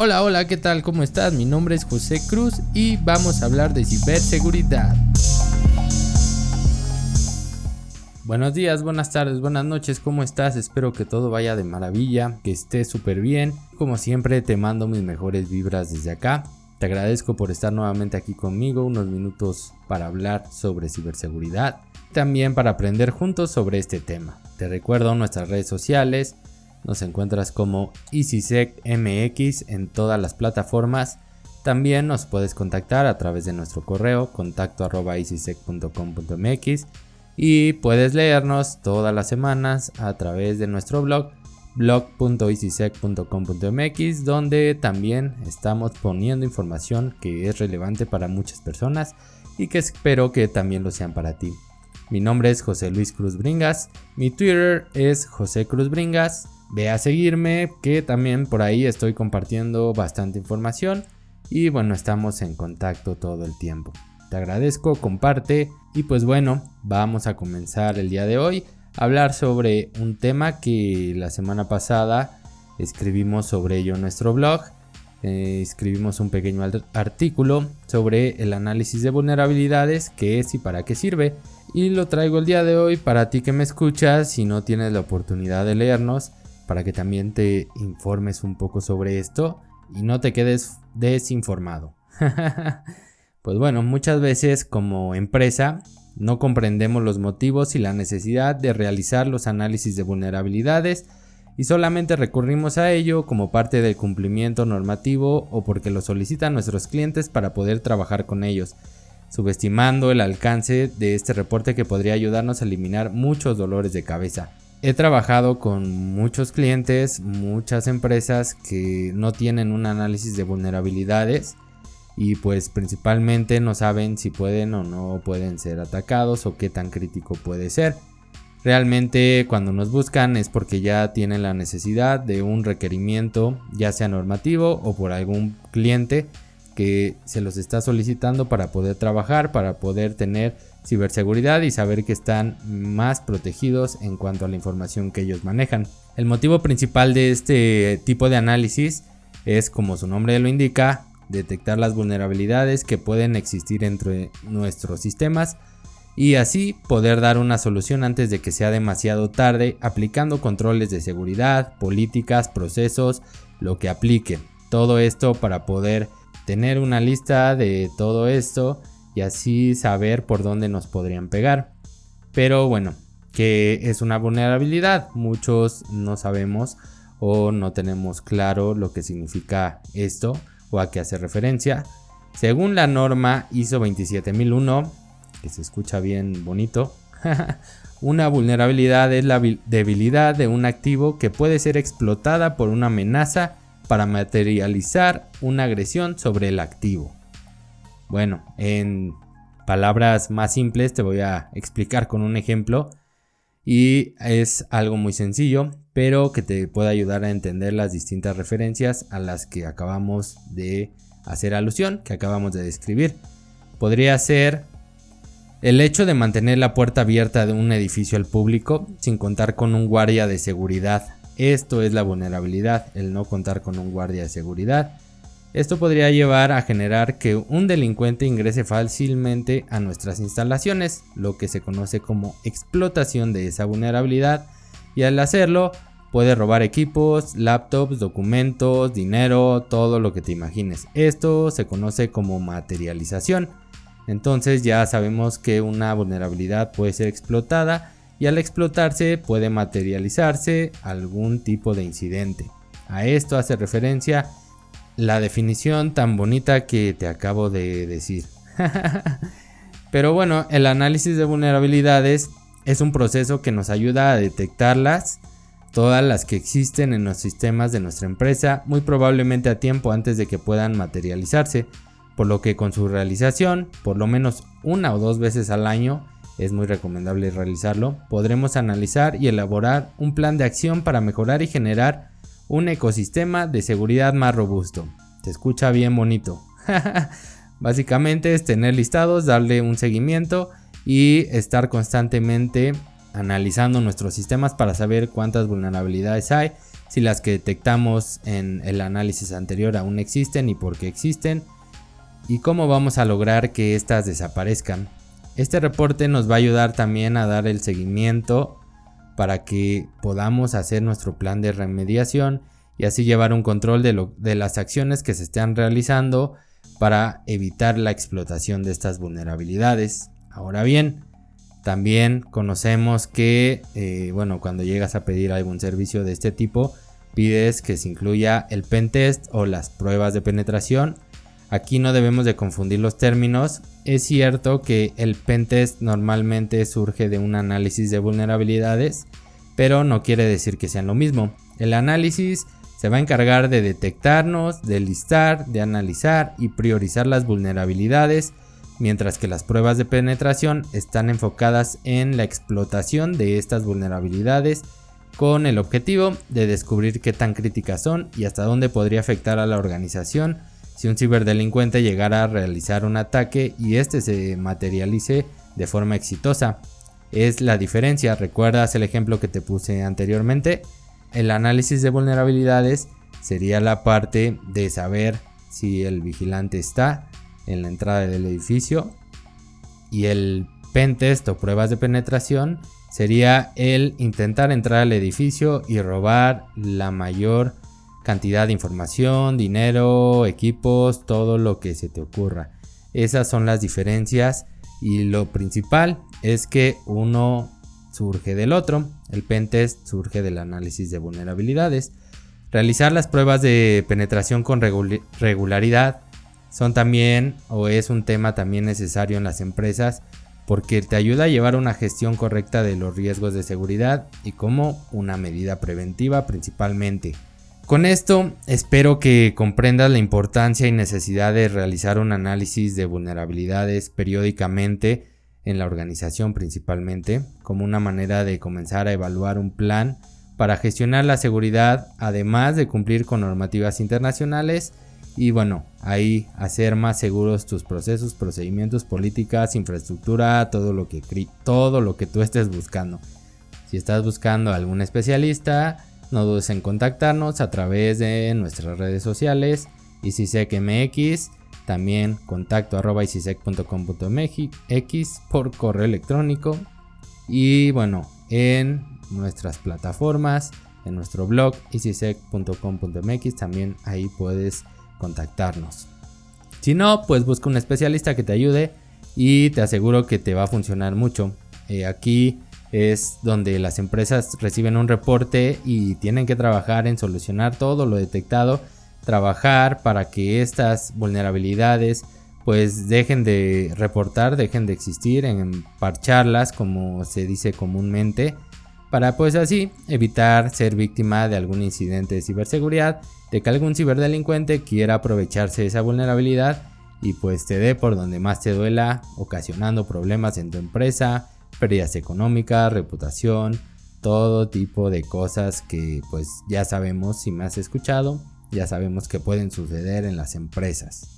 Hola, hola, ¿qué tal? ¿Cómo estás? Mi nombre es José Cruz y vamos a hablar de ciberseguridad. Buenos días, buenas tardes, buenas noches, ¿cómo estás? Espero que todo vaya de maravilla, que estés súper bien. Como siempre, te mando mis mejores vibras desde acá. Te agradezco por estar nuevamente aquí conmigo unos minutos para hablar sobre ciberseguridad, también para aprender juntos sobre este tema. Te recuerdo nuestras redes sociales, nos encuentras como EasySecMX en todas las plataformas. También nos puedes contactar a través de nuestro correo contacto y puedes leernos todas las semanas a través de nuestro blog blog.easysec.com.mx donde también estamos poniendo información que es relevante para muchas personas y que espero que también lo sean para ti. Mi nombre es José Luis Cruz Bringas, mi Twitter es José Cruz Bringas Ve a seguirme, que también por ahí estoy compartiendo bastante información y bueno, estamos en contacto todo el tiempo. Te agradezco, comparte y pues bueno, vamos a comenzar el día de hoy a hablar sobre un tema que la semana pasada escribimos sobre ello en nuestro blog. Eh, escribimos un pequeño artículo sobre el análisis de vulnerabilidades, qué es y para qué sirve. Y lo traigo el día de hoy para ti que me escuchas si no tienes la oportunidad de leernos para que también te informes un poco sobre esto y no te quedes desinformado. pues bueno, muchas veces como empresa no comprendemos los motivos y la necesidad de realizar los análisis de vulnerabilidades y solamente recurrimos a ello como parte del cumplimiento normativo o porque lo solicitan nuestros clientes para poder trabajar con ellos, subestimando el alcance de este reporte que podría ayudarnos a eliminar muchos dolores de cabeza. He trabajado con muchos clientes, muchas empresas que no tienen un análisis de vulnerabilidades y pues principalmente no saben si pueden o no pueden ser atacados o qué tan crítico puede ser. Realmente cuando nos buscan es porque ya tienen la necesidad de un requerimiento, ya sea normativo o por algún cliente que se los está solicitando para poder trabajar, para poder tener ciberseguridad y saber que están más protegidos en cuanto a la información que ellos manejan. El motivo principal de este tipo de análisis es, como su nombre lo indica, detectar las vulnerabilidades que pueden existir entre nuestros sistemas y así poder dar una solución antes de que sea demasiado tarde aplicando controles de seguridad, políticas, procesos, lo que aplique. Todo esto para poder tener una lista de todo esto y así saber por dónde nos podrían pegar. Pero bueno, que es una vulnerabilidad, muchos no sabemos o no tenemos claro lo que significa esto o a qué hace referencia. Según la norma ISO 27001, que se escucha bien bonito, una vulnerabilidad es la debilidad de un activo que puede ser explotada por una amenaza para materializar una agresión sobre el activo. Bueno, en palabras más simples te voy a explicar con un ejemplo y es algo muy sencillo, pero que te puede ayudar a entender las distintas referencias a las que acabamos de hacer alusión, que acabamos de describir. Podría ser el hecho de mantener la puerta abierta de un edificio al público sin contar con un guardia de seguridad. Esto es la vulnerabilidad, el no contar con un guardia de seguridad. Esto podría llevar a generar que un delincuente ingrese fácilmente a nuestras instalaciones, lo que se conoce como explotación de esa vulnerabilidad, y al hacerlo puede robar equipos, laptops, documentos, dinero, todo lo que te imagines. Esto se conoce como materialización. Entonces ya sabemos que una vulnerabilidad puede ser explotada y al explotarse puede materializarse algún tipo de incidente. A esto hace referencia la definición tan bonita que te acabo de decir. Pero bueno, el análisis de vulnerabilidades es un proceso que nos ayuda a detectarlas, todas las que existen en los sistemas de nuestra empresa, muy probablemente a tiempo antes de que puedan materializarse, por lo que con su realización, por lo menos una o dos veces al año, es muy recomendable realizarlo, podremos analizar y elaborar un plan de acción para mejorar y generar un ecosistema de seguridad más robusto. Se escucha bien bonito. Básicamente es tener listados, darle un seguimiento y estar constantemente analizando nuestros sistemas para saber cuántas vulnerabilidades hay si las que detectamos en el análisis anterior aún existen y por qué existen, y cómo vamos a lograr que éstas desaparezcan. Este reporte nos va a ayudar también a dar el seguimiento para que podamos hacer nuestro plan de remediación y así llevar un control de, las acciones que se están realizando para evitar la explotación de estas vulnerabilidades. Ahora bien, también conocemos que, eh, bueno, cuando llegas a pedir algún servicio de este tipo, pides que se incluya el pentest o las pruebas de penetración. Aquí no debemos de confundir los términos. Es cierto que el pentest normalmente surge de un análisis de vulnerabilidades, pero no quiere decir que sean lo mismo. El análisis se va a encargar de detectarnos, de listar, de analizar y priorizar las vulnerabilidades, mientras que las pruebas de penetración están enfocadas en la explotación de estas vulnerabilidades con el objetivo de descubrir qué tan críticas son y hasta dónde podría afectar a la organización si un ciberdelincuente llegara a realizar un ataque y este se materialice de forma exitosa. Es la diferencia, ¿recuerdas el ejemplo que te puse anteriormente? El análisis de vulnerabilidades sería la parte de saber si el vigilante está en la entrada del edificio y el pentest o pruebas de penetración sería el intentar entrar al edificio y robar la mayor cantidad de información, dinero, equipos, todo lo que se te ocurra. Esas son las diferencias y lo principal es que uno surge del otro. El pentest surge del análisis de vulnerabilidades. Realizar las pruebas de penetración con regularidad son también o es un tema también necesario en las empresas porque te ayuda a llevar una gestión correcta de los riesgos de seguridad y como una medida preventiva principalmente. Con esto espero que comprendas la importancia y necesidad de realizar un análisis de vulnerabilidades periódicamente en la organización principalmente, como una manera de comenzar a evaluar un plan para gestionar la seguridad, además de cumplir con normativas internacionales y bueno, ahí hacer más seguros tus procesos, procedimientos, políticas, infraestructura, todo lo que todo lo que tú estés buscando. Si estás buscando algún especialista, no dudes en contactarnos a través de nuestras redes sociales, MX también contacto arroba x por correo electrónico. Y bueno, en nuestras plataformas, en nuestro blog easysec.com.mx también ahí puedes contactarnos. Si no, pues busca un especialista que te ayude y te aseguro que te va a funcionar mucho. Eh, aquí es donde las empresas reciben un reporte y tienen que trabajar en solucionar todo lo detectado trabajar para que estas vulnerabilidades pues dejen de reportar, dejen de existir, en parcharlas como se dice comúnmente, para pues así evitar ser víctima de algún incidente de ciberseguridad, de que algún ciberdelincuente quiera aprovecharse de esa vulnerabilidad y pues te dé por donde más te duela, ocasionando problemas en tu empresa, pérdidas económicas, reputación, todo tipo de cosas que pues ya sabemos si me has escuchado ya sabemos que pueden suceder en las empresas.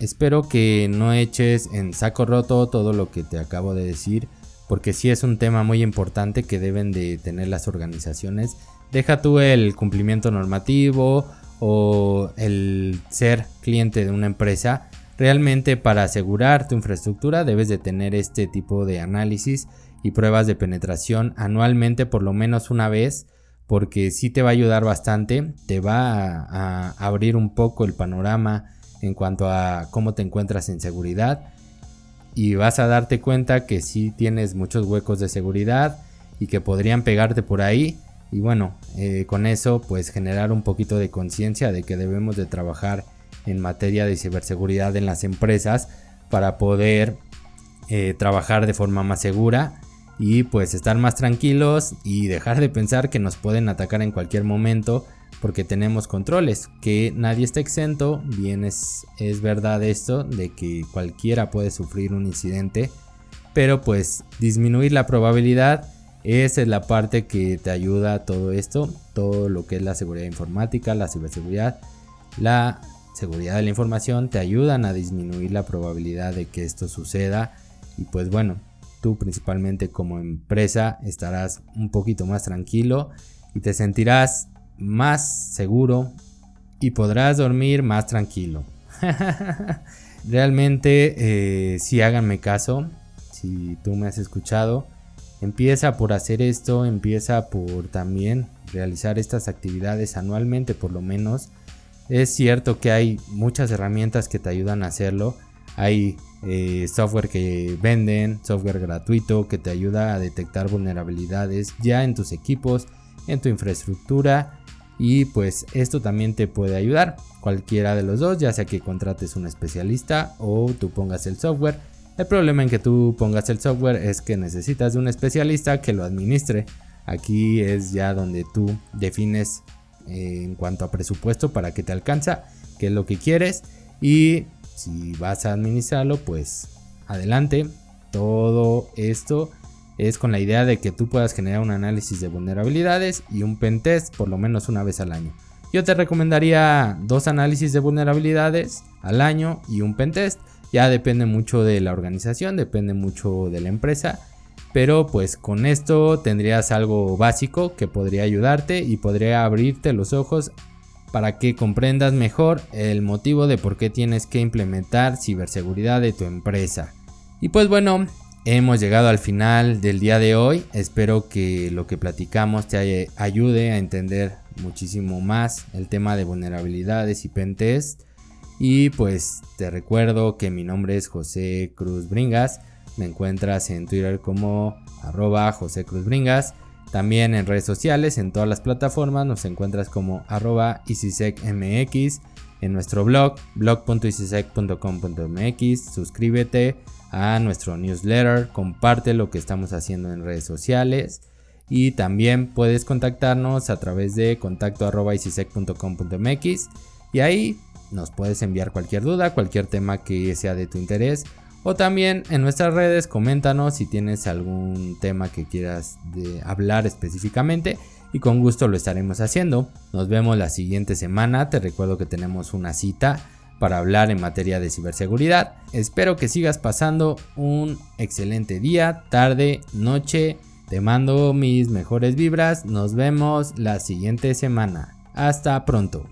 Espero que no eches en saco roto todo lo que te acabo de decir, porque sí es un tema muy importante que deben de tener las organizaciones. Deja tú el cumplimiento normativo o el ser cliente de una empresa. Realmente para asegurar tu infraestructura debes de tener este tipo de análisis y pruebas de penetración anualmente por lo menos una vez porque sí te va a ayudar bastante, te va a, abrir un poco el panorama en cuanto a cómo te encuentras en seguridad y vas a darte cuenta que sí tienes muchos huecos de seguridad y que podrían pegarte por ahí. Y bueno, eh, con eso pues generar un poquito de conciencia de que debemos de trabajar en materia de ciberseguridad en las empresas para poder eh, trabajar de forma más segura y pues estar más tranquilos y dejar de pensar que nos pueden atacar en cualquier momento porque tenemos controles, que nadie está exento, bien es, es verdad esto de que cualquiera puede sufrir un incidente, pero pues disminuir la probabilidad esa es la parte que te ayuda a todo esto, todo lo que es la seguridad informática, la ciberseguridad, la seguridad de la información te ayudan a disminuir la probabilidad de que esto suceda y pues bueno, tú principalmente como empresa estarás un poquito más tranquilo y te sentirás más seguro y podrás dormir más tranquilo. Realmente, eh, si háganme caso, si tú me has escuchado, empieza por hacer esto, empieza por también realizar estas actividades anualmente por lo menos. Es cierto que hay muchas herramientas que te ayudan a hacerlo. Hay eh, software que venden, software gratuito que te ayuda a detectar vulnerabilidades ya en tus equipos, en tu infraestructura y pues esto también te puede ayudar. Cualquiera de los dos, ya sea que contrates un especialista o tú pongas el software. El problema en que tú pongas el software es que necesitas de un especialista que lo administre. Aquí es ya donde tú defines eh, en cuanto a presupuesto para que te alcanza, qué es lo que quieres y si vas a administrarlo, pues adelante. Todo esto es con la idea de que tú puedas generar un análisis de vulnerabilidades y un pentest por lo menos una vez al año. Yo te recomendaría dos análisis de vulnerabilidades al año y un pentest. Ya depende mucho de la organización, depende mucho de la empresa. Pero pues con esto tendrías algo básico que podría ayudarte y podría abrirte los ojos para que comprendas mejor el motivo de por qué tienes que implementar ciberseguridad de tu empresa. Y pues bueno, Hemos llegado al final del día de hoy. Espero que lo que platicamos te ayude a entender muchísimo más el tema de vulnerabilidades y pentest. Y pues te recuerdo que mi nombre es José Cruz Bringas. Me encuentras en Twitter como arroba José Cruz Bringas. También en redes sociales, en todas las plataformas, nos encuentras como arroba MX. En nuestro blog, blog.icisec.com.mx. Suscríbete a nuestro newsletter, comparte lo que estamos haciendo en redes sociales y también puedes contactarnos a través de contacto y ahí nos puedes enviar cualquier duda, cualquier tema que sea de tu interés o también en nuestras redes coméntanos si tienes algún tema que quieras hablar específicamente y con gusto lo estaremos haciendo. Nos vemos la siguiente semana, te recuerdo que tenemos una cita para hablar en materia de ciberseguridad. Espero que sigas pasando un excelente día, tarde, noche. Te mando mis mejores vibras. Nos vemos la siguiente semana. Hasta pronto.